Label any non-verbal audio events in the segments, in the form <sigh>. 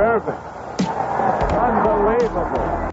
Perfect. Unbelievable.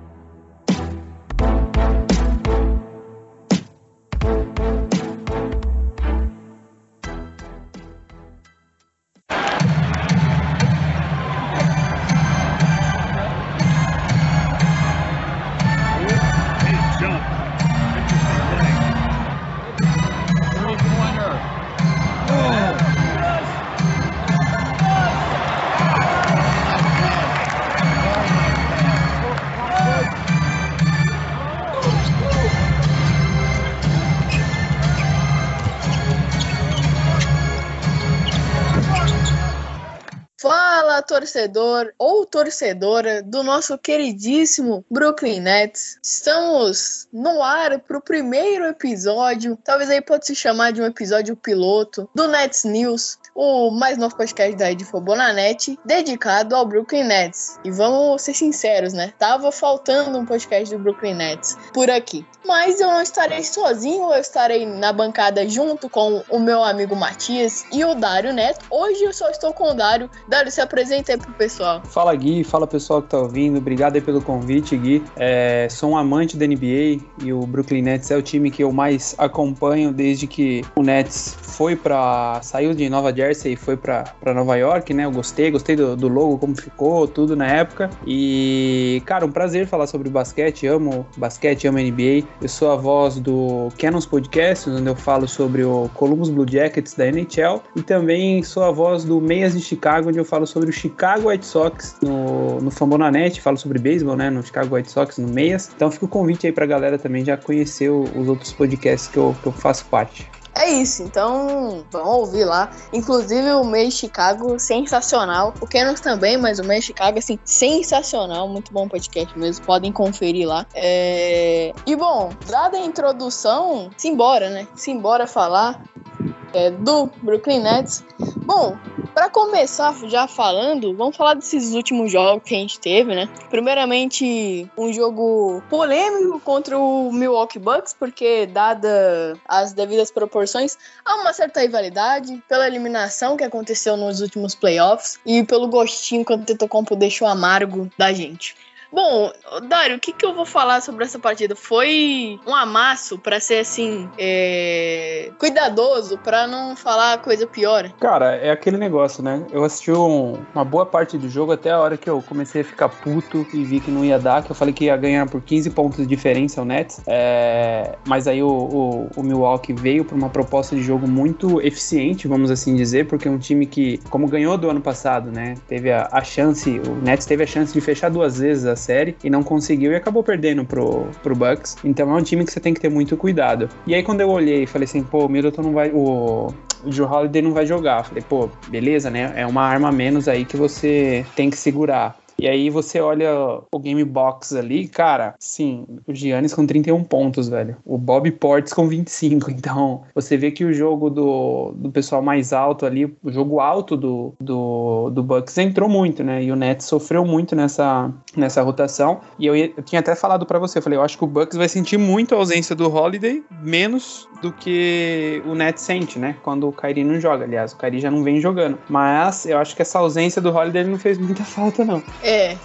Torcedor ou torcedora do nosso queridíssimo Brooklyn Nets. Estamos no ar para o primeiro episódio, talvez aí pode se chamar de um episódio piloto do Nets News, o mais novo podcast da Rede Fobonanet, dedicado ao Brooklyn Nets. E vamos ser sinceros, né? Tava faltando um podcast do Brooklyn Nets por aqui. Mas eu não estarei sozinho, eu estarei na bancada junto com o meu amigo Matias e o Dário Neto. Hoje eu só estou com o Dário. Dário, se apresenta aí pro pessoal. Fala Gui, fala pessoal que tá ouvindo, obrigado aí pelo convite, Gui. É, sou um amante da NBA e o Brooklyn Nets é o time que eu mais acompanho desde que o Nets foi para saiu de Nova Jersey e foi para Nova York, né? Eu gostei, gostei do, do logo, como ficou, tudo na época. E, cara, um prazer falar sobre basquete, amo basquete, amo NBA. Eu sou a voz do Canons Podcast, onde eu falo sobre o Columbus Blue Jackets da NHL e também sou a voz do Meias de Chicago, onde eu falo sobre o Chicago White Sox no, no Fambonanet, falo sobre beisebol, né, no Chicago White Sox, no Meias. Então fica o convite aí pra galera também já conhecer os outros podcasts que eu, que eu faço parte. É isso, então vamos ouvir lá. Inclusive o Meio Chicago, sensacional. O Canos também, mas o Meio Chicago, assim, sensacional. Muito bom podcast mesmo, podem conferir lá. É... E bom, dada a introdução, simbora, né? Simbora falar é, do Brooklyn Nets. Bom, para começar já falando, vamos falar desses últimos jogos que a gente teve, né? Primeiramente, um jogo polêmico contra o Milwaukee Bucks, porque dada as devidas proporções, há uma certa rivalidade pela eliminação que aconteceu nos últimos playoffs e pelo gostinho que o Antetokounmpo deixou amargo da gente. Bom, Dário, o que, que eu vou falar sobre essa partida? Foi um amasso pra ser assim, é, cuidadoso, pra não falar coisa pior. Cara, é aquele negócio, né? Eu assisti um- uma boa parte do jogo até a hora que eu comecei a ficar puto e vi que não ia dar, que eu falei que ia ganhar por 15 pontos de diferença o Nets. É, mas aí o, o- o Milwaukee veio para uma proposta de jogo muito eficiente, vamos assim dizer, porque é um time que, como ganhou do ano passado, né? Teve a, a chance, o Nets teve a chance de fechar duas vezes a série e não conseguiu e acabou perdendo pro, pro Bucks. Então é um time que você tem que ter muito cuidado. E aí quando eu olhei e falei assim, pô, o Middleton não vai. O, o Drew Holiday não vai jogar. Falei, pô, beleza, né? É uma arma menos aí que você tem que segurar. E aí você olha o game box ali, cara, sim, o Giannis com 31 pontos, velho. O Bob Portes com 25. Então, você vê que o jogo do, do pessoal mais alto ali, o jogo alto do, do, do Bucks entrou muito, né? E o Nets sofreu muito nessa, nessa rotação. E eu, eu tinha até falado pra você, eu falei, eu acho que o Bucks vai sentir muito a ausência do Holiday, menos do que o Nets sente, né? Quando o Kyrie não joga. Aliás, o Kyrie já não vem jogando. Mas eu acho que essa ausência do Holiday não fez muita <laughs> falta, não.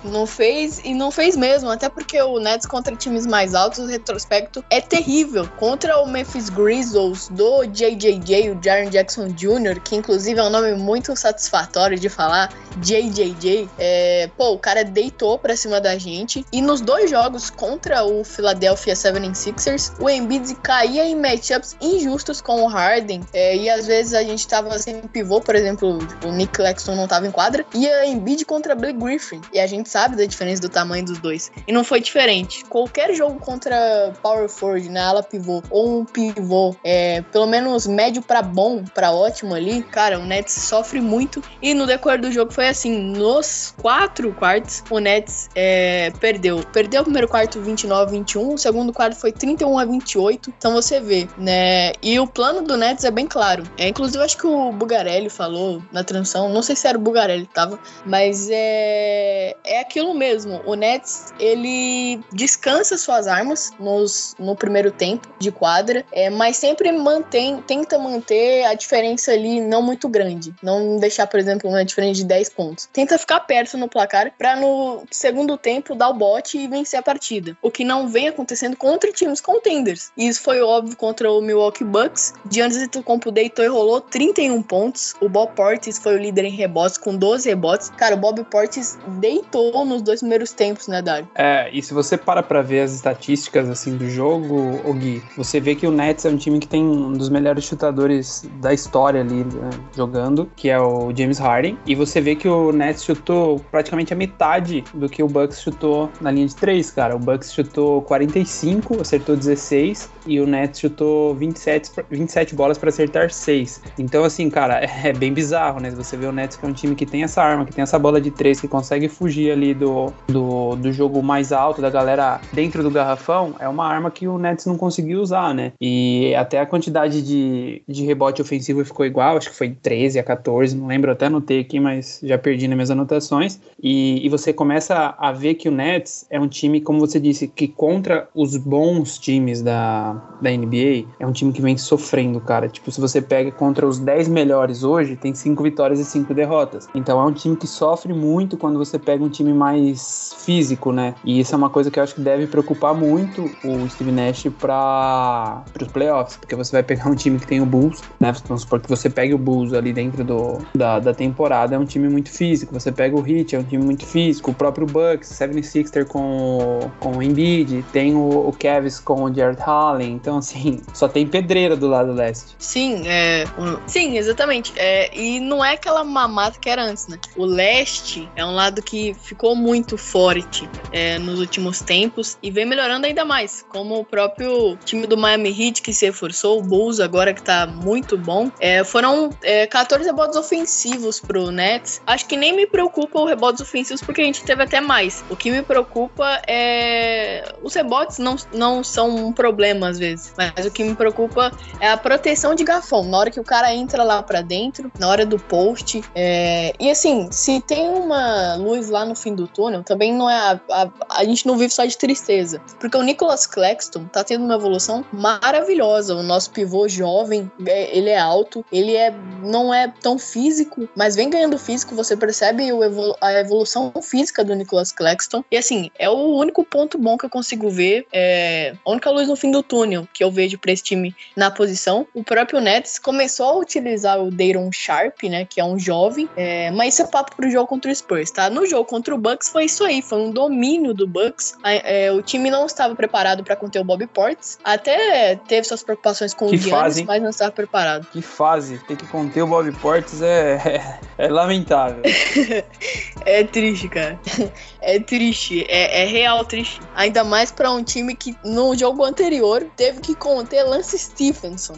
Não fez e não fez mesmo, até porque o Nets contra times mais altos, o retrospecto é terrível. Contra o Memphis Grizzlies do JJJ, o Jaren Jackson Jr., que inclusive é um nome muito satisfatório de falar, JJJ. É, pô, o cara deitou pra cima da gente. E nos dois jogos contra o Philadelphia 76ers, o Embiid caía em matchups injustos com o Harden. É, e às vezes a gente tava sem pivô, por exemplo, o Nick Claxton não tava em quadra. E a Embiid contra Blake Griffin. E a gente sabe da diferença do tamanho dos dois. E não foi diferente. Qualquer jogo contra Power Forward, na né, ala pivô, ou um pivô, é, pelo menos médio para bom, para ótimo ali, cara, o Nets sofre muito. E no decorrer do jogo foi assim: nos quatro quartos, o Nets é, perdeu. Perdeu o primeiro quarto 29 a 21, o segundo quarto foi 31 a 28. Então você vê, né? E o plano do Nets é bem claro. É, inclusive, acho que o Bugarelli falou na transição, não sei se era o Bugarelli que tava, mas é, é aquilo mesmo. O Nets, ele descansa suas armas nos, no primeiro tempo de quadra, é, mas sempre mantém, tenta manter a diferença ali não muito grande. Não deixar, por exemplo, uma diferença de 10 pontos. Tenta ficar perto no placar para no segundo tempo dar o bote e vencer a partida. O que não vem acontecendo contra times contenders. E isso foi óbvio contra o Milwaukee Bucks. Giannis Antetokounmpo deitou e rolou 31 pontos. O Bob Portis foi o líder em rebotes com 12 rebotes. Cara, o Bob Portis deitou nos dois primeiros tempos, né, Dário? É, e se você para pra ver as estatísticas, assim, do jogo, o Gui, você vê que o Nets é um time que tem um dos melhores chutadores da história ali né, jogando, que é o James Harden. E você vê que o Nets chutou praticamente a metade do que o Bucks chutou na linha de três, cara. O Bucks chutou 45, acertou 16, e o Nets chutou 27, 27 bolas para acertar 6. Então, assim, cara, <laughs> é bem bizarro, né? Você vê o Nets que é um time que tem essa arma, que tem essa bola de três, que consegue fugir ali do, do, do jogo mais alto, da galera dentro do garrafão, é uma arma que o Nets não conseguiu usar, né? E até a quantidade de, de rebote ofensivo ficou igual, acho que foi 13 a 14, não lembro, até anotei aqui, mas já perdi nas minhas anotações. E, e você começa a ver que o Nets é um time, como você disse, que contra os bons times da, da NBA, é um time que vem sofrendo, cara. Tipo, se você pega contra os 10 melhores hoje, tem 5 vitórias e 5 derrotas. Então é um time que sofre muito quando você pega um time mais físico, né? E isso é uma coisa que eu acho que deve preocupar muito o Steve Nash para os playoffs, porque você vai pegar um time que tem o Bulls, né? Vamos supor que você pegue o Bulls ali dentro do, da, da temporada, é um time muito físico. Você pega o Heat, é um time muito físico. O próprio Bucks, 76er com, com o Embiid, tem o, o Cavs com o Jared Allen. Então, assim, só tem pedreira do lado leste. Sim, é. Sim, exatamente. É, e não é aquela mamata que era antes, né? O leste é um lado que ficou muito forte é, nos últimos tempos e vem melhorando ainda mais. Como o próprio time do Miami Heat que se reforçou, o Bulls agora que tá muito bom. É, foram é, 14 rebotes ofensivos pro Nets. Acho que nem me preocupa os rebotes ofensivos porque a gente teve até mais. O que me preocupa é. Os rebotes não, não são um problema às vezes, mas o que me preocupa é a proteção de garfão. Na hora que o cara entra lá para dentro, na hora do post. É... E assim, se tem uma luz lá no fim do túnel, também não é. A, a, a gente não vive só de tristeza. Porque o Nicholas Claxton tá tendo uma evolução maravilhosa. O nosso pivô jovem, é, ele é alto, ele é não é tão físico, mas vem ganhando físico. Você percebe evolu a evolução física do Nicholas Claxton. E assim, é o único ponto bom que eu consigo ver. É a única luz no fim do túnel que eu vejo para esse time na posição. O próprio Nets começou a utilizar o Dayron Sharp, né? Que é um jovem. É, mas isso é papo pro jogo contra o Spurs, tá? No jogo contra o Bucks foi isso aí. Foi um domínio do Bucks. É, o time não estava preparado para conter o Bobby Portis. Até teve suas preocupações com Que o Giannis, mas não estava preparado. Que fase, ter que conter o Bob Portes é, <laughs> é lamentável. <laughs> É triste, cara. <laughs> É triste. É, é real triste. Ainda mais pra um time que no jogo anterior teve que conter Lance Stephenson.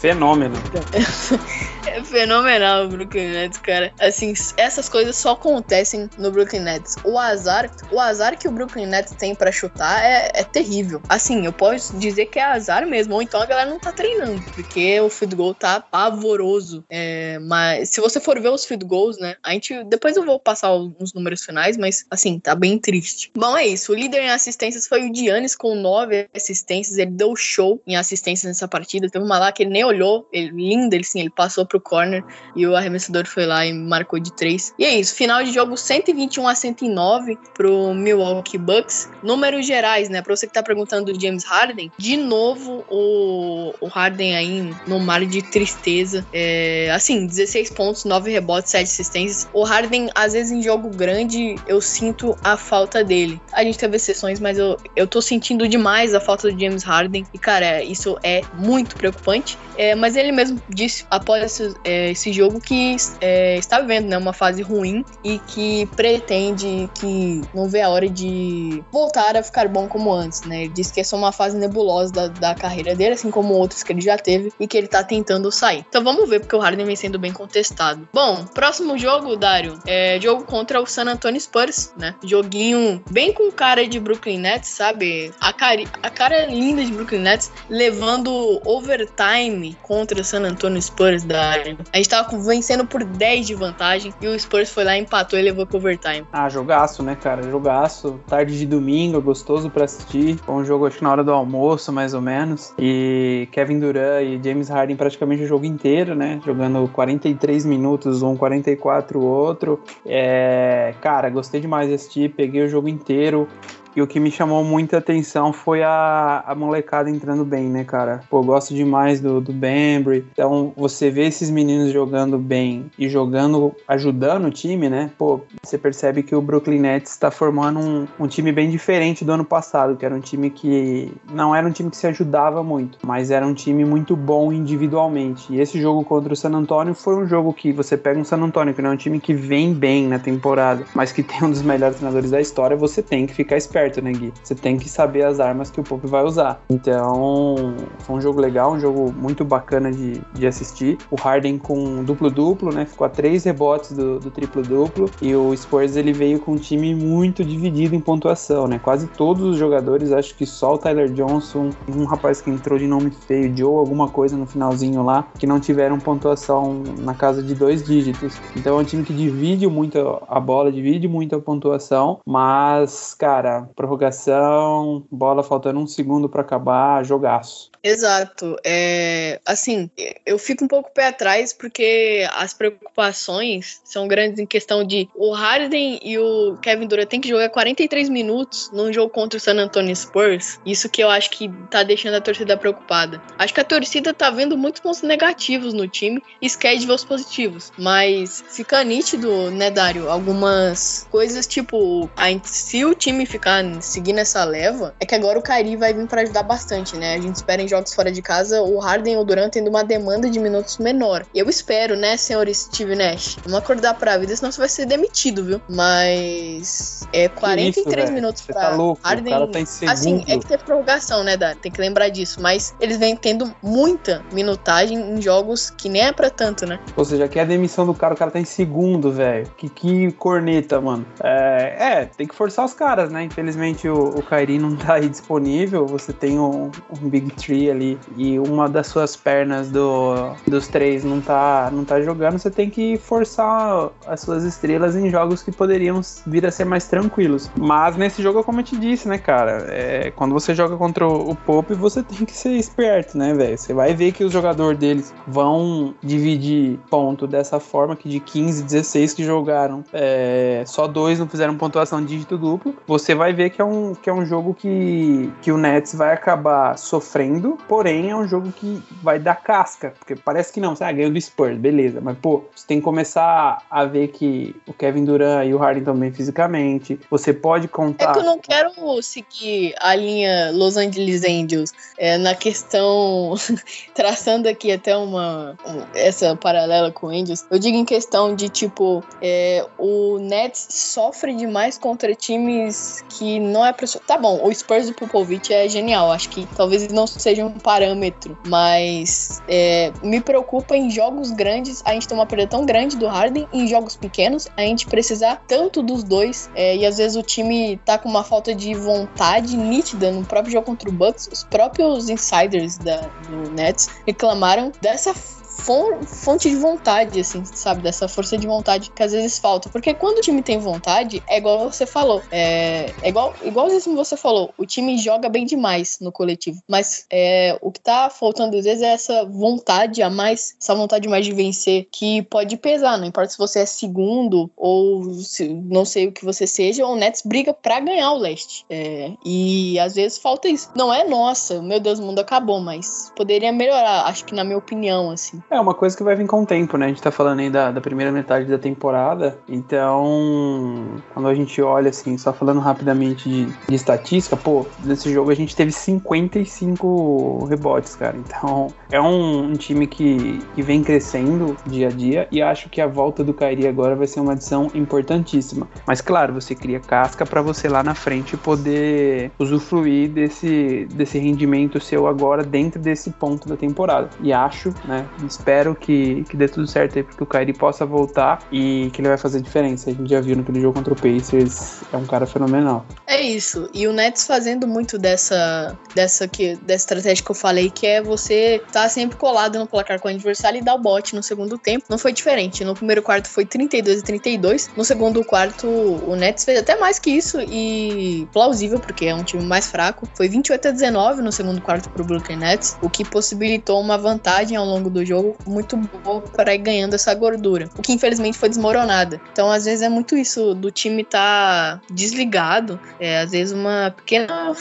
Fenômeno. <laughs> É fenomenal o Brooklyn Nets, cara. Assim, essas coisas só acontecem no Brooklyn Nets. O azar, o azar que o Brooklyn Nets tem pra chutar é, é terrível. Assim, eu posso dizer que é azar mesmo, ou então a galera não tá treinando, porque o field goal tá pavoroso. É, mas se você for ver os field goals, né, a gente depois eu vou passar uns números finais, mas assim, tá bem triste. Bom, é isso. O líder em assistências foi o Giannis com nove assistências. Ele deu show em assistências nessa partida. Teve uma lá que ele nem olhou, ele, lindo, ele sim, ele passou pro corner e o arremessador foi lá e marcou de três. E é isso, final de jogo 121 a 109 pro Milwaukee Bucks. Números gerais, né? Pra você que tá perguntando do James Harden, de novo o, o Harden aí no mar de tristeza. É, assim, 16 pontos, 9 rebotes, 7 assistências. O Harden, às vezes em jogo grande, eu sinto a falta dele. A gente teve exceções, mas eu, eu tô sentindo demais a falta do James Harden. E, cara, isso é muito preocupante. É, mas ele mesmo disse após esse, é, esse jogo que é, está vivendo né, uma fase ruim e que pretende que não vê a hora de voltar a ficar bom como antes, né? Ele disse que é uma fase nebulosa da, da carreira dele, assim como outros que ele já teve e que ele tá tentando sair. Então vamos ver, porque o Harden vem sendo bem contestado. Bom, próximo jogo, Dário, é jogo contra o San Antonio Spurs, né? Joguinho bem com cara de Brooklyn Nets, sabe? A cara, a cara linda de Brooklyn Nets, levando overtime contra o San Antonio Spurs, Dário. A gente tava vencendo por 10 de vantagem e o Spurs foi lá, empatou e levou pro overtime. Ah, jogaço, né, cara? Jogaço. Tarde de domingo, gostoso pra assistir. Um jogo, acho que na hora do almoço, mais ou menos. E Kevin Durant e James Harden praticamente o jogo inteiro, né? Jogando 43 minutos, um 44 o outro. É... Cara, gostei demais de assistir. Peguei o jogo inteiro dinheiro e o que me chamou muita atenção foi a, a molecada entrando bem, né, cara? Pô, gosto demais do, do Bembry. Então, você vê esses meninos jogando bem e jogando, ajudando o time, né? Pô, você percebe que o Brooklyn Nets está formando um, um time bem diferente do ano passado, que era um time que não era um time que se ajudava muito, mas era um time muito bom individualmente. E esse jogo contra o San Antonio foi um jogo que você pega um San Antonio, que não é um time que vem bem na temporada, mas que tem um dos melhores treinadores da história, você tem que ficar esperto né, Gui? Você tem que saber as armas que o Pope vai usar. Então, foi um jogo legal, um jogo muito bacana de, de assistir. O Harden com duplo-duplo, né? Ficou a três rebotes do, do triplo-duplo. E o Spurs, ele veio com um time muito dividido em pontuação, né? Quase todos os jogadores, acho que só o Tyler Johnson, um rapaz que entrou de nome feio, Joe, alguma coisa no finalzinho lá, que não tiveram pontuação na casa de dois dígitos. Então é um time que divide muito a bola, divide muito a pontuação, mas, cara, prorrogação, bola faltando um segundo para acabar, jogaço. Exato. É, assim, eu fico um pouco pé atrás porque as preocupações são grandes em questão de o Harden e o Kevin Durant tem que jogar 43 minutos num jogo contra o San Antonio Spurs. Isso que eu acho que tá deixando a torcida preocupada. Acho que a torcida tá vendo muitos pontos negativos no time e esquece de os positivos. Mas fica nítido, né, Dário? Algumas coisas tipo, se o time ficar seguindo essa leva, é que agora o Kyrie vai vir para ajudar bastante, né? A gente espera em jogos fora de casa, o Harden ou o Durant tendo uma demanda de minutos menor. Eu espero, né, senhor Steve Nash? Vamos acordar pra vida, senão você vai ser demitido, viu? Mas é 43 isso, minutos você pra tá louco, Harden. o cara tá em segundo. Assim, é que teve prorrogação, né, Dar? Tem que lembrar disso. Mas eles vêm tendo muita minutagem em jogos que nem é pra tanto, né? Ou seja, aqui é a demissão do cara, o cara tá em segundo, velho. Que, que corneta, mano. É, é, tem que forçar os caras, né? Infelizmente o, o Kyrie não <laughs> tá aí disponível. Você tem um, um Big Tree ali e uma das suas pernas do, dos três não tá, não tá jogando, você tem que forçar as suas estrelas em jogos que poderiam vir a ser mais tranquilos. Mas nesse jogo, como eu te disse, né, cara, é, quando você joga contra o Pope, você tem que ser esperto, né, velho? Você vai ver que os jogadores deles vão dividir ponto dessa forma, que de 15, 16 que jogaram, é, só dois não fizeram pontuação dígito duplo. Você vai ver que é um, que é um jogo que, que o Nets vai acabar sofrendo, porém é um jogo que vai dar casca, porque parece que não, você ah, ganhou do Spurs, beleza, mas pô, você tem que começar a ver que o Kevin Durant e o Harden também fisicamente, você pode contar... É que eu não quero seguir a linha Los Angeles Angels é, na questão, <laughs> traçando aqui até uma, essa paralela com Angels, eu digo em questão de tipo, é, o Nets sofre demais contra times que não é pra... Tá bom, o Spurs do Popovich é genial, acho que talvez não seja um parâmetro, mas é, me preocupa em jogos grandes a gente ter uma perda tão grande do Harden, em jogos pequenos a gente precisar tanto dos dois, é, e às vezes o time tá com uma falta de vontade nítida no próprio jogo contra o Bucks, os próprios insiders da, do Nets reclamaram dessa fonte de vontade, assim, sabe? Dessa força de vontade que às vezes falta. Porque quando o time tem vontade, é igual você falou. É, é igual, igualzinho você falou. O time joga bem demais no coletivo. Mas é, o que tá faltando às vezes é essa vontade a mais, essa vontade mais de vencer, que pode pesar. Não importa se você é segundo ou se, não sei o que você seja, o Nets briga pra ganhar o leste. É, e às vezes falta isso. Não é nossa, meu Deus, o mundo acabou, mas poderia melhorar, acho que na minha opinião, assim. É uma coisa que vai vir com o tempo, né? A gente tá falando aí da, da primeira metade da temporada, então quando a gente olha assim, só falando rapidamente de, de estatística, pô, nesse jogo a gente teve 55 rebotes, cara. Então é um, um time que, que vem crescendo dia a dia e acho que a volta do Kairi agora vai ser uma adição importantíssima. Mas claro, você cria casca para você lá na frente poder usufruir desse, desse rendimento seu agora dentro desse ponto da temporada. E acho, né, espero que, que dê tudo certo aí porque o Kairi possa voltar e que ele vai fazer diferença. A gente já viu naquele jogo contra o Pacers, é um cara fenomenal. É isso. E o Nets fazendo muito dessa dessa que dessa estratégia que eu falei, que é você tá sempre colado no placar com o adversário e dar o bote no segundo tempo. Não foi diferente. No primeiro quarto foi 32 e 32. No segundo quarto, o Nets fez até mais que isso e plausível, porque é um time mais fraco. Foi 28 a 19 no segundo quarto pro Brooklyn Nets, o que possibilitou uma vantagem ao longo do jogo muito boa para ir ganhando essa gordura. O que infelizmente foi desmoronada. Então, às vezes é muito isso do time tá desligado, é às vezes uma pequena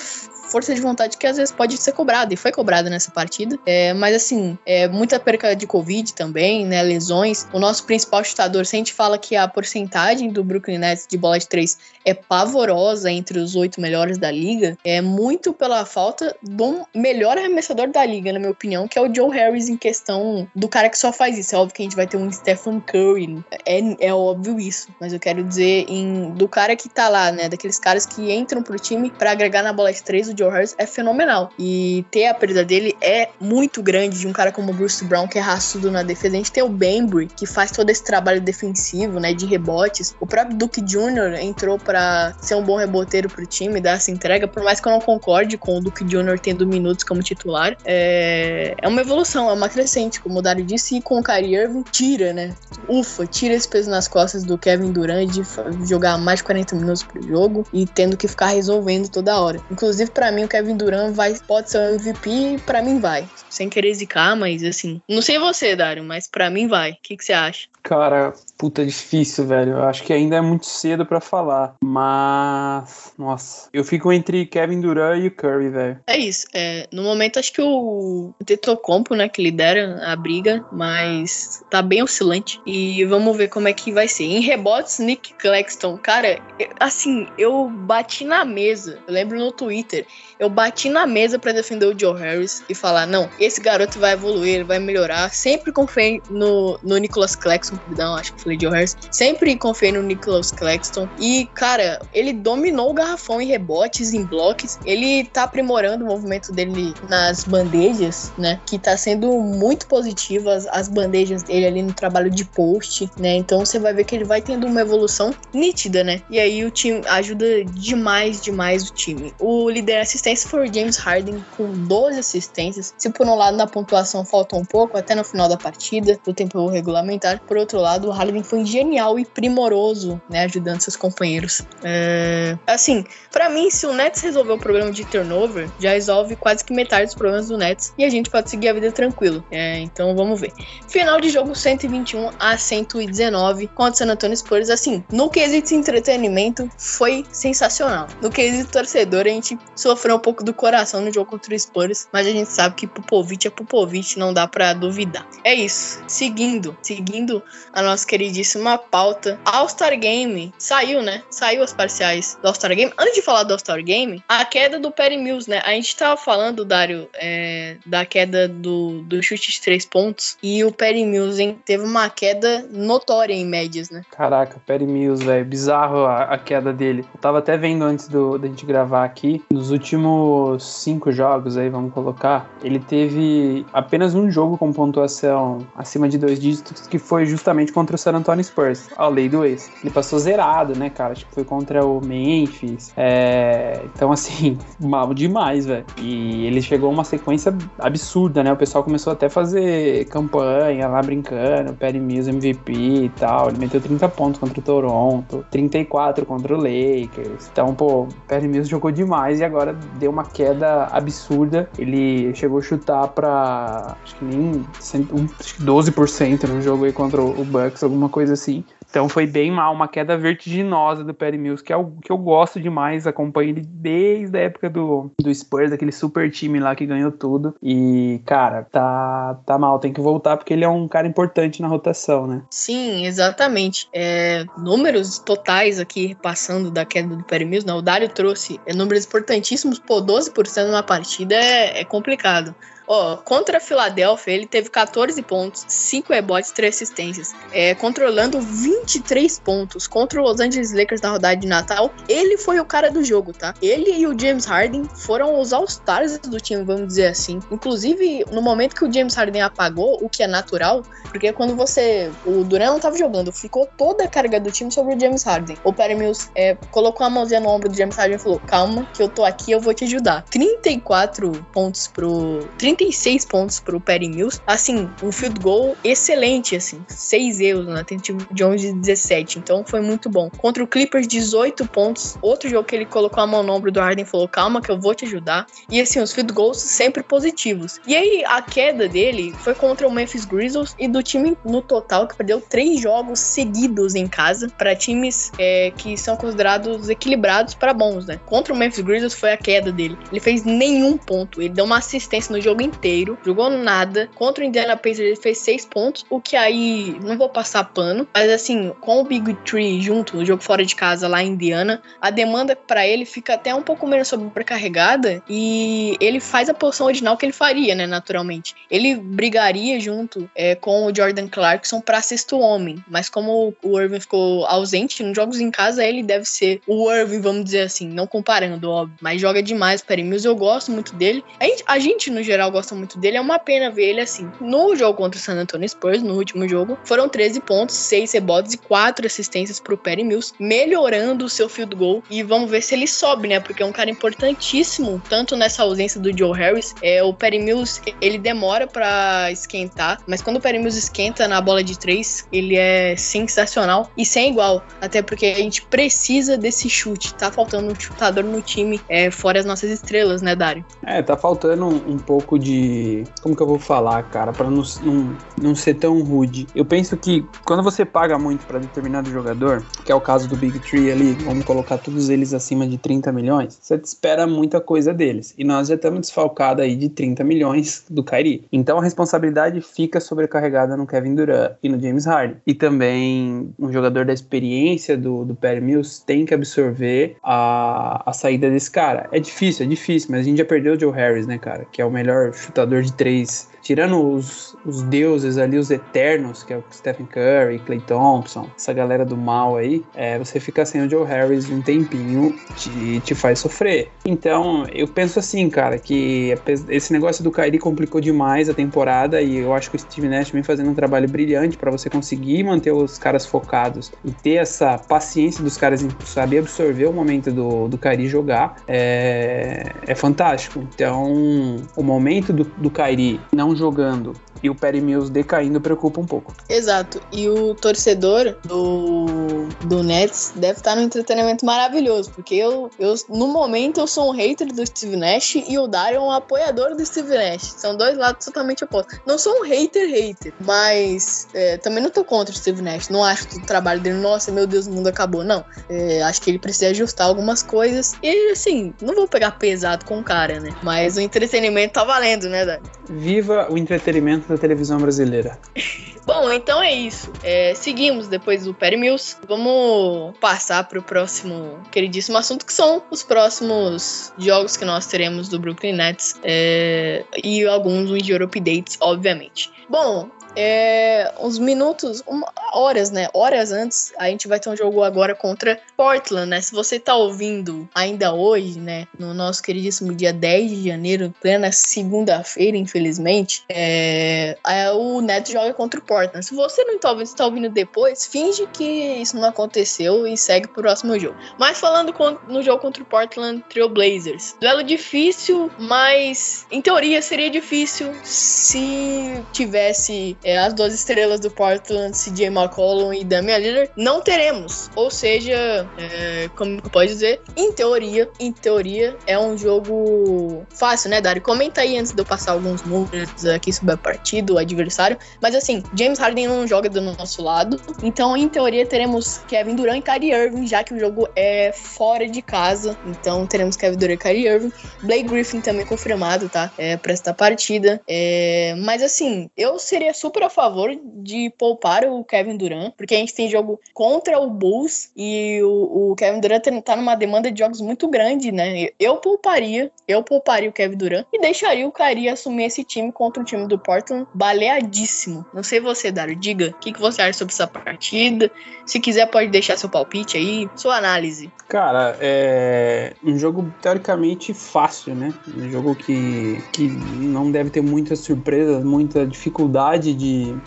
força de vontade que às vezes pode ser cobrada, e foi cobrada nessa partida. É, mas assim, é, muita perca de Covid também, né? Lesões. O nosso principal chutador, se a gente fala que a porcentagem do Brooklyn Nets de bola de três é pavorosa entre os oito melhores da liga, é muito pela falta do melhor arremessador da liga, na minha opinião, que é o Joe Harris em questão do cara que só faz isso. É óbvio que a gente vai ter um Stephen Curry, é, é óbvio isso, mas eu quero dizer em, do cara que tá lá, né? Daqueles caras que entram pro time para agregar na bola de três, o Joe Harris é fenomenal. E ter a perda dele é muito grande de um cara como o Bruce Brown, que é raçudo na defesa. A gente tem o Bembry, que faz todo esse trabalho defensivo, né? De rebotes. O próprio Duke Jr. entrou para ser um bom reboteiro pro time, dar essa entrega. Por mais que eu não concorde com o Duke Jr. tendo minutos como titular, é, é uma evolução, é uma crescente, como o Dário disse. E com o Kyrie Irving, tira, né? Ufa, tira esse peso nas costas do Kevin Durant de jogar mais de 40 minutos pro jogo e tendo que ficar resolvendo toda hora. Inclusive, para mim, o Kevin Durant vai, pode ser o MVP, para mim vai. Sem querer zicar, mas assim. Não sei você, Dário, mas para mim vai. O que, que você acha? Cara, puta difícil, velho. Eu acho que ainda é muito cedo para falar. Mas. Nossa. Eu fico entre Kevin Durant e Curry, velho. É isso. É, no momento, acho que o Tetocompo, né, que lidera a briga, mas tá bem oscilante. E vamos ver como é que vai ser. Em rebotes, Nick Claxton. Cara, assim, eu bati na mesa. Eu lembro no Twitter. Eu bati na mesa para defender o Joe Harris e falar: não, esse garoto vai evoluir, vai melhorar. Sempre confiei no, no Nicholas Claxton, perdão, acho que falei Joe Harris. Sempre confiei no Nicholas Claxton. E, cara, ele dominou o garrafão em rebotes, em blocos. Ele tá aprimorando o movimento dele nas bandejas, né? Que tá sendo muito positivo as, as bandejas dele ali no trabalho de post, né? Então você vai ver que ele vai tendo uma evolução nítida, né? E aí o time ajuda demais, demais o time. O líder assistência foi o James Harden com 12 assistências. Se por um lado na pontuação faltou um pouco, até no final da partida, do tempo regulamentar, por outro lado, o Harden foi genial e primoroso, né? Ajudando seus companheiros. É... Assim, para mim, se o Nets resolver o problema de turnover, já resolve quase que metade dos problemas do Nets e a gente pode seguir a vida tranquilo. É, então vamos ver. Final de jogo 121 a 119 contra o San Antonio Spurs. Assim, no quesito de entretenimento, foi sensacional. No quesito torcedor, a gente sofreu um pouco do coração no jogo contra o Spurs, mas a gente sabe que Popovich é Popovich, não dá para duvidar. É isso. Seguindo, seguindo a nossa queridíssima pauta, All-Star Game saiu, né? Saiu as parciais do All-Star Game. Antes de falar do All-Star Game, a queda do Perry Mills, né? A gente tava falando, Dário, é, da queda do, do chute de três pontos e o Perry Mills hein, teve uma queda notória em médias, né? Caraca, Perry Mills, velho, bizarro a, a, queda dele. Eu tava até vendo antes do, da gente gravar aqui, nos últimos cinco jogos aí, vamos colocar, ele teve apenas um jogo com pontuação acima de dois dígitos, que foi justamente contra o San Antonio Spurs, a lei do ex. Ele passou zerado, né, cara? Acho que foi contra o Memphis. É... Então, assim, <laughs> mal demais, velho. E ele chegou a uma sequência absurda, né? O pessoal começou até a fazer campanha lá brincando, Perry Mills MVP e tal. Ele meteu 30 pontos contra o Toronto, 34 contra o Lakers. Então, pô, Perry Mills jogou demais e agora deu uma queda absurda. Ele chegou a chutar pra acho que nem 12% no jogo aí contra o Bucks, alguma coisa assim Então foi bem mal, uma queda vertiginosa do Perry Mills, que é o que eu gosto demais, acompanho ele desde a época do, do Spurs, aquele super time lá que ganhou tudo. E, cara, tá, tá mal, tem que voltar porque ele é um cara importante na rotação, né? Sim, exatamente. É, números totais aqui, passando da queda do Perry Mills, né? O Dário trouxe é, números importantíssimos, pô, 12% numa partida é, é complicado. Ó, contra a Filadélfia, ele teve 14 pontos, 5 rebotes, 3 assistências, é, controlando 23 pontos. Contra o Los Angeles Lakers na rodada de Natal, ele foi o cara do jogo, tá? Ele e o James Harden foram os All-Stars do time, vamos dizer assim. Inclusive, no momento que o James Harden apagou, o que é natural, porque quando você. O Durant não tava jogando, ficou toda a carga do time sobre o James Harden. O Perry Mills é, colocou a mãozinha no ombro do James Harden e falou: Calma, que eu tô aqui, eu vou te ajudar. 34 pontos pro. 36 pontos pro Perry Mills. Assim, um field goal excelente, assim. 6 erros na tentativa de 11 de 17. Então foi muito bom. Contra o Clippers, 18 pontos. Outro jogo que ele colocou a mão no ombro do Harden e falou: Calma, que eu vou te ajudar. E assim, os field goals sempre positivos. E aí, a queda dele foi contra o Memphis Grizzlies e do time no total que perdeu três jogos seguidos em casa para times é, que são considerados equilibrados para bons, né? Contra o Memphis Grizzlies foi a queda dele. Ele fez nenhum ponto. Ele deu uma assistência no jogo inteiro, jogou nada. Contra o Indiana Pacers ele fez seis pontos, o que aí não vou passar pano, mas assim, com o Big Tree junto no jogo fora de casa lá em Indiana, a demanda para ele fica até um pouco menos sobrecarregada e ele faz a posição original que ele faria, né, naturalmente. Ele brigaria junto é, com o Jordan Clarkson para sexto homem, mas como o Irving ficou ausente nos jogos em casa, ele deve ser o Irving, vamos dizer assim, não comparando, óbvio, mas joga demais Perry Mills, eu gosto muito dele. A gente, a gente, no geral, gosta muito dele, é uma pena ver ele assim. No jogo contra o San Antonio Spurs, no último jogo, foram 13 pontos, 6 rebotes e 4 assistências pro Perry Mills, melhorando o seu field goal e vamos ver se ele sobe, né, porque é um cara importantíssimo, tanto nessa ausência do Joe Harris, é, o Perry Mills, ele demora para esquentar, mas quando o Perry Mills esquenta na bola de 3, ele é sensacional e sem igual, até porque a gente precisa desse chute, tá faltando um chutador no time, é, fora as nossas estrelas, né, Dário? É, tá faltando um, um pouco de. Como que eu vou falar, cara, pra não, não, não ser tão rude. Eu penso que quando você paga muito pra determinado jogador, que é o caso do Big Tree ali, vamos colocar todos eles acima de 30 milhões, você espera muita coisa deles. E nós já estamos desfalcados aí de 30 milhões do Kyrie. Então a responsabilidade fica sobrecarregada no Kevin Durant e no James Harden. E também um jogador da experiência do, do Perry Mills tem que absorver a, a saída desse cara. É difícil, é difícil, mas a gente já perdeu o Joe Harris, né, cara? Que é o melhor chutador de três tirando os, os deuses ali, os eternos, que é o Stephen Curry, Clay Thompson, essa galera do mal aí, é, você fica sem o Joe Harris um tempinho, te, te faz sofrer. Então, eu penso assim, cara, que esse negócio do Kyrie complicou demais a temporada e eu acho que o Steve Nash vem fazendo um trabalho brilhante para você conseguir manter os caras focados e ter essa paciência dos caras em saber absorver o momento do, do Kyrie jogar é, é fantástico. Então, o momento do, do Kyrie não jogando e o Perry Mills decaindo preocupa um pouco. Exato. E o torcedor do, do Nets deve estar num entretenimento maravilhoso, porque eu, eu, no momento, eu sou um hater do Steve Nash e o Dario é um apoiador do Steve Nash. São dois lados totalmente opostos. Não sou um hater, hater, mas é, também não tô contra o Steve Nash. Não acho que o trabalho dele, nossa, meu Deus, o mundo acabou. Não. É, acho que ele precisa ajustar algumas coisas. E, assim, não vou pegar pesado com o cara, né? Mas o entretenimento tá valendo, né, Dario? Viva o entretenimento da televisão brasileira. <laughs> Bom, então é isso. É, seguimos depois do Perry Mills. Vamos passar para o próximo queridíssimo assunto, que são os próximos jogos que nós teremos do Brooklyn Nets é, e alguns Injury Updates, obviamente. Bom, é, uns minutos, uma, horas, né? Horas antes, a gente vai ter um jogo agora contra Portland, né? Se você tá ouvindo ainda hoje, né? No nosso queridíssimo dia 10 de janeiro, plena segunda-feira, infelizmente, é, é, o Neto joga contra o Portland. Se você não tá ouvindo, você tá ouvindo depois, finge que isso não aconteceu e segue pro próximo jogo. Mas falando com, no jogo contra o Portland Trail Blazers, duelo difícil, mas em teoria seria difícil se tivesse é, as duas estrelas do Portland, CJ McCollum e Damian Lillard, não teremos. Ou seja, é, como pode dizer, em teoria, em teoria, é um jogo fácil, né, Dari? Comenta aí antes de eu passar alguns números aqui sobre a partida, o adversário. Mas assim, James Harden não joga do nosso lado. Então, em teoria, teremos Kevin Durant e Kyrie Irving, já que o jogo é fora de casa. Então, teremos Kevin Durant e Kyrie Irving. Blake Griffin também confirmado, tá? É, pra esta partida. É, mas, assim, eu seria super a favor de poupar o Kevin Durant, porque a gente tem jogo contra o Bulls e o, o Kevin Durant tá numa demanda de jogos muito grande, né? Eu pouparia, eu pouparia o Kevin Durant e deixaria o Kyrie assumir esse time contra o time do Portland baleadíssimo. Não sei você, Dário, diga o que, que você acha sobre essa partida. Se quiser, pode deixar seu palpite aí, sua análise. Cara, é um jogo teoricamente fácil, né? Um jogo que, que não deve ter muitas surpresas, muita dificuldade de,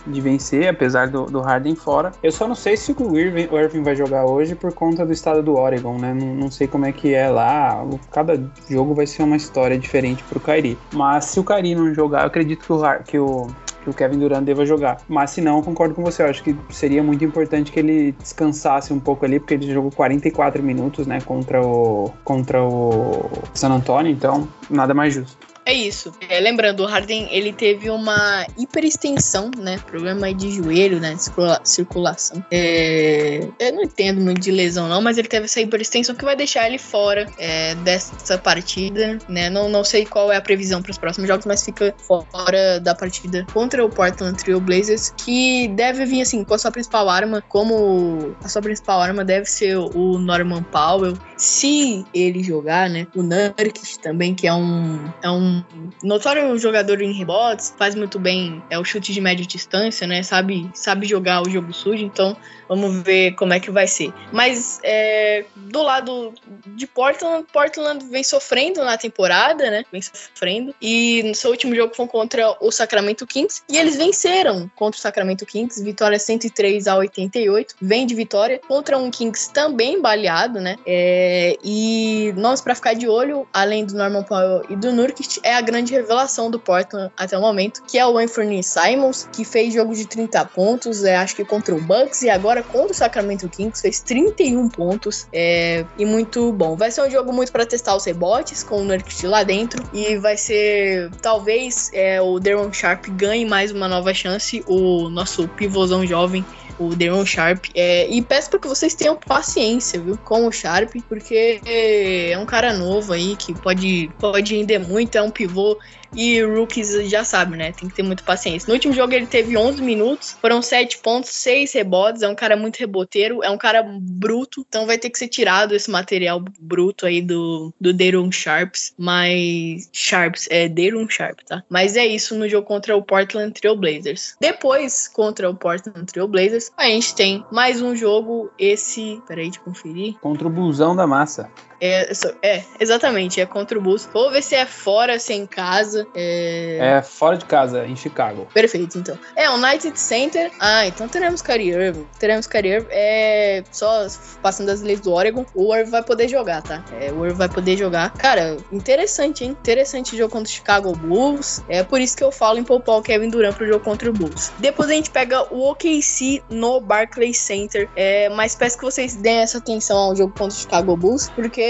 de vencer, apesar do, do Harden fora. Eu só não sei se o Irving, o Irving vai jogar hoje por conta do estado do Oregon, né? Não, não sei como é que é lá. Cada jogo vai ser uma história diferente pro Kyrie. Mas se o Kyrie não jogar, eu acredito que o, que o que o Kevin Durant deva jogar. Mas se não, concordo com você. Eu acho que seria muito importante que ele descansasse um pouco ali, porque ele jogou 44 minutos, né, contra o contra o San Antonio, então nada mais justo. É isso. É, lembrando, o Harden ele teve uma hiperextensão, né? Problema de joelho, né? Circula circulação. É, eu não entendo muito de lesão, não, mas ele teve essa hiperextensão que vai deixar ele fora é, dessa partida, né? Não, não sei qual é a previsão para os próximos jogos, mas fica fora da partida contra o Portland Trail Blazers, que deve vir assim com a sua principal arma, como a sua principal arma deve ser o Norman Powell. Se ele jogar, né? O Nurkic também, que é um, é um notório jogador em rebotes, faz muito bem é o chute de média distância, né? Sabe, sabe jogar o jogo sujo, então vamos ver como é que vai ser. Mas é, do lado de Portland, Portland vem sofrendo na temporada, né? Vem sofrendo. E no seu último jogo foi contra o Sacramento Kings e eles venceram contra o Sacramento Kings, vitória 103 a 88. Vem de vitória contra um Kings também baleado, né? É, e nós para ficar de olho, além do Norman Powell e do Nurkic, é a grande revelação do Portland até o momento, que é o Anthony Simons, que fez jogo de 30 pontos, é, acho que contra o Bucks, e agora contra o Sacramento Kings, fez 31 pontos, é, e muito bom. Vai ser um jogo muito para testar os rebotes, com o Nurkic lá dentro, e vai ser, talvez, é, o Deron Sharp ganhe mais uma nova chance, o nosso pivôzão jovem, o Deron Sharp. É, e peço para que vocês tenham paciência, viu, com o Sharp, porque é um cara novo aí que pode, pode render muito, é um pivô e rookies já sabe, né? Tem que ter muita paciência. No último jogo ele teve 11 minutos, foram 7 pontos, 6 rebotes. É um cara muito reboteiro, é um cara bruto, então vai ter que ser tirado esse material bruto aí do, do Deron Sharps. Mas. Sharps, é Deron Sharp, tá? Mas é isso no jogo contra o Portland Trail Blazers. Depois, contra o Portland Trail Blazers, a gente tem mais um jogo. Esse. Peraí de conferir. Contra o Busão da Massa. É, é, exatamente, é contra o Bulls. Vou ver se é fora, se é em casa. É... é fora de casa, em Chicago. Perfeito, então. É, o United Center. Ah, então teremos Kyrie Irving. Teremos Kyrie Irving. É, só passando as leis do Oregon, o Irving vai poder jogar, tá? É, o Irving vai poder jogar. Cara, interessante, hein? Interessante o jogo contra o Chicago Bulls. É por isso que eu falo em poupar o Kevin Durant pro jogo contra o Bulls. Depois a gente pega o OKC no Barclays Center. É, mas peço que vocês deem essa atenção ao jogo contra o Chicago Bulls, porque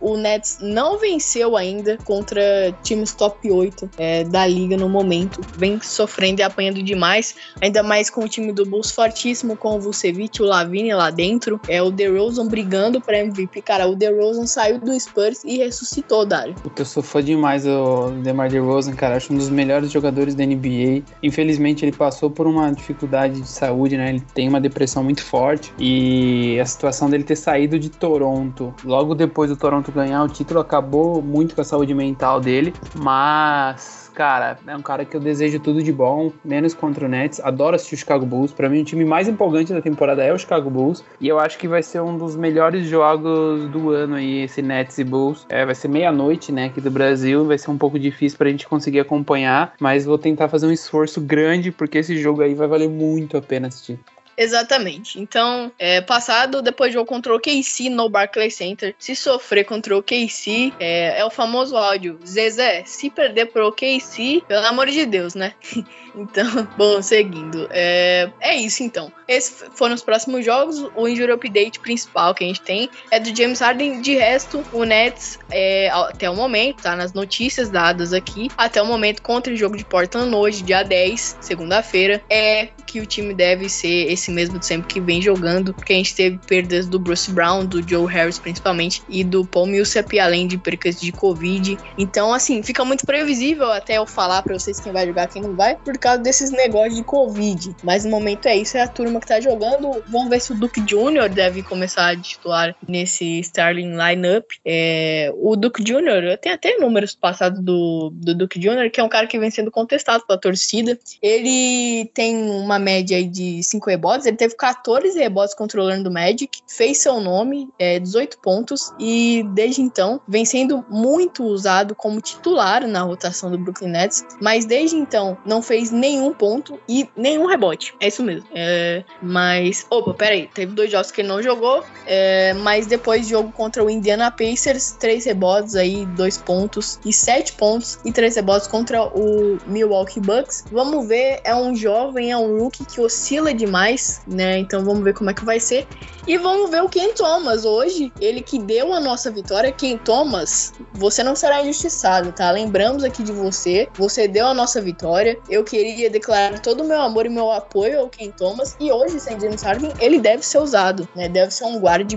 o Nets não venceu ainda contra times top 8 é, da liga no momento. Vem sofrendo e apanhando demais, ainda mais com o time do Bulls fortíssimo, com o Vucevic, o Lavine lá dentro. É o DeRozan brigando para MVP. Cara, o DeRozan saiu do Spurs e ressuscitou, Dário. Puta, eu sou fã demais do DeMar DeRozan, cara. Acho um dos melhores jogadores da NBA. Infelizmente, ele passou por uma dificuldade de saúde, né? Ele tem uma depressão muito forte e a situação dele ter saído de Toronto logo depois do Toronto ganhar o título acabou muito com a saúde mental dele, mas cara, é um cara que eu desejo tudo de bom, menos contra o Nets. Adoro assistir o Chicago Bulls. Para mim, o time mais empolgante da temporada é o Chicago Bulls. E eu acho que vai ser um dos melhores jogos do ano aí, esse Nets e Bulls. É, vai ser meia-noite, né, aqui do Brasil. Vai ser um pouco difícil pra gente conseguir acompanhar. Mas vou tentar fazer um esforço grande, porque esse jogo aí vai valer muito a pena assistir. Exatamente. Então, é, passado, depois jogo contra o KC no Barclays Center. Se sofrer contra o KC, é, é o famoso áudio. Zezé, se perder pro KC, pelo amor de Deus, né? <laughs> então, <laughs> bom, seguindo. É, é isso então. esses foram os próximos jogos. O injury update principal que a gente tem é do James Harden. De resto, o Nets, é, até o momento, tá nas notícias dadas aqui, até o momento contra o jogo de Portland hoje, dia 10, segunda-feira, é que o time deve ser esse mesmo sempre que vem jogando, porque a gente teve perdas do Bruce Brown, do Joe Harris principalmente, e do Paul Millsap, além de percas de Covid. Então, assim, fica muito previsível até eu falar para vocês quem vai jogar, quem não vai, por causa desses negócios de Covid. Mas no momento é isso, é a turma que tá jogando. Vamos ver se o Duke Jr. deve começar a titular nesse Starling lineup. É, o Duke Jr., eu tenho até números passados do, do Duke Jr., que é um cara que vem sendo contestado pela torcida. Ele tem uma média aí de 5 rebotes, ele teve 14 rebotes controlando o Magic, fez seu nome, é, 18 pontos, e desde então vem sendo muito usado como titular na rotação do Brooklyn Nets, mas desde então não fez nenhum ponto e nenhum rebote. É isso mesmo. É, mas, opa, peraí, teve dois jogos que ele não jogou, é, mas depois jogo contra o Indiana Pacers, três rebotes aí, dois pontos e sete pontos e três rebotes contra o Milwaukee Bucks. Vamos ver, é um jovem, é um rookie que oscila demais, né? Então vamos ver como é que vai ser. E vamos ver o Ken Thomas hoje, ele que deu a nossa vitória. Ken Thomas, você não será injustiçado, tá? Lembramos aqui de você, você deu a nossa vitória. Eu queria declarar todo o meu amor e meu apoio ao Ken Thomas. E hoje, sem James Harden, ele deve ser usado, né? Deve ser um guarde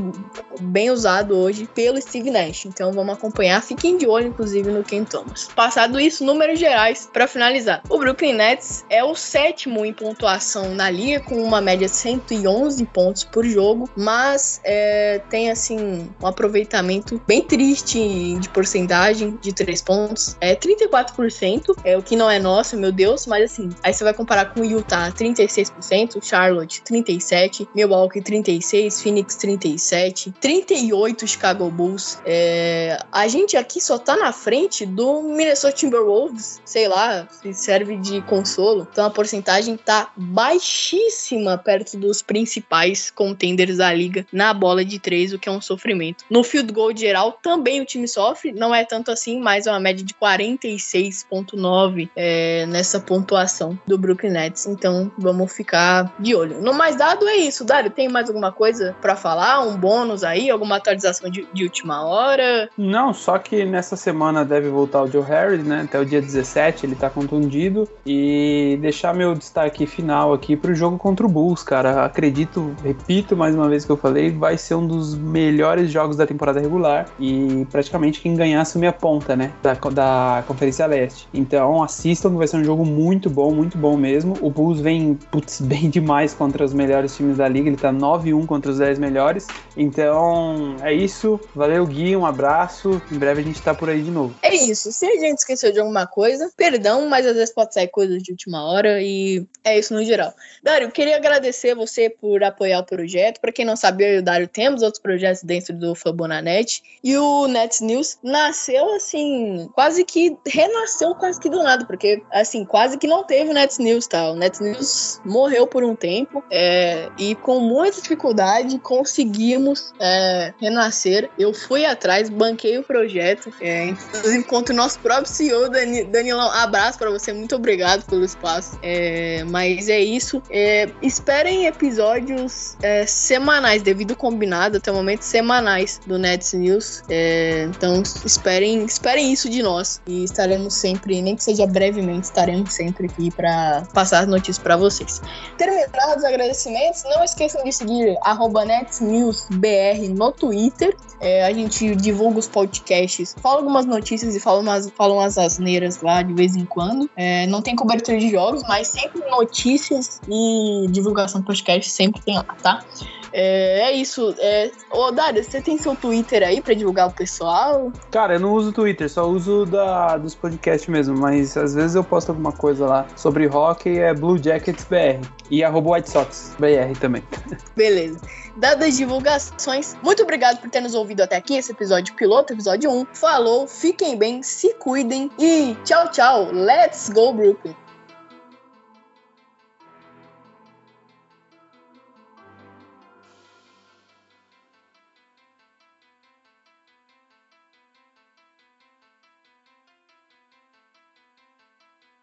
bem usado hoje pelo Steve Nash. Então vamos acompanhar. Fiquem de olho, inclusive, no Ken Thomas. Passado isso, números gerais para finalizar. O Brooklyn Nets é o sétimo em pontuação na liga, com uma média de 111 pontos por jogo mas é, tem assim um aproveitamento bem triste de porcentagem de três pontos. É 34%, é o que não é nosso, meu Deus, mas assim, aí você vai comparar com o Utah 36%, Charlotte 37%, Milwaukee 36%, Phoenix 37%, 38% Chicago Bulls. É, a gente aqui só tá na frente do Minnesota Timberwolves, sei lá, se serve de consolo. Então a porcentagem tá baixíssima perto dos principais contenders da liga na bola de três, o que é um sofrimento. No field goal geral, também o time sofre, não é tanto assim, mas é uma média de 46,9 é, nessa pontuação do Brooklyn Nets. Então vamos ficar de olho. No mais dado é isso, Dário. Tem mais alguma coisa para falar? Um bônus aí? Alguma atualização de, de, última hora? Não, só que nessa semana deve voltar o Joe Harris, né? Até o dia 17 ele tá contundido. E deixar meu destaque final aqui pro jogo contra o Bulls, cara. Acredito, repito mais uma vez que eu falei, vai ser um dos melhores jogos da temporada regular e praticamente quem ganhar assume a ponta, né, da, da Conferência Leste. Então assistam vai ser um jogo muito bom, muito bom mesmo. O Bulls vem, putz, <laughs> bem demais contra os melhores times da liga, ele tá 9-1 contra os 10 melhores. Então é isso, valeu Gui, um abraço, em breve a gente tá por aí de novo. É isso, se a gente esqueceu de alguma coisa, perdão, mas às vezes pode sair coisas de última hora e é isso no geral. Dário, queria agradecer você por apoiar o projeto, para quem não sabe, eu e o Dário temos outros projetos dentro do Fabonanet. E o Nets News nasceu assim, quase que renasceu quase que do nada, porque assim, quase que não teve o Nets News, tá? O Nets News morreu por um tempo é, e com muita dificuldade conseguimos é, renascer. Eu fui atrás, banquei o projeto, é, inclusive o nosso próprio CEO, Dani, Danilão. Abraço para você, muito obrigado pelo espaço. É, mas é isso. É, esperem episódios é, semanais, devido combinado até o momento, semanais do Nets News. É, então esperem, esperem isso de nós e estaremos sempre, nem que seja brevemente, estaremos sempre aqui para passar as notícias para vocês. Terminados os agradecimentos, não esqueçam de seguir NetsNewsBR no Twitter. É, a gente divulga os podcasts, fala algumas notícias e fala umas, fala umas asneiras lá de vez em quando. É, não tem cobertura de jogos, mas sempre notícias e divulgação do podcast sempre tem lá, tá? É, é isso. É... Ô, Dário, você tem seu Twitter aí pra divulgar o pessoal? Cara, eu não uso Twitter, só uso da, dos podcasts mesmo, mas às vezes eu posto alguma coisa lá sobre rock, é Blue Jackets BR. E arroba White Sox BR também. <laughs> Beleza. Dadas as divulgações, muito obrigado por ter nos ouvido até aqui, esse episódio piloto, episódio 1. Falou, fiquem bem, se cuidem e tchau, tchau. Let's go, Brooklyn.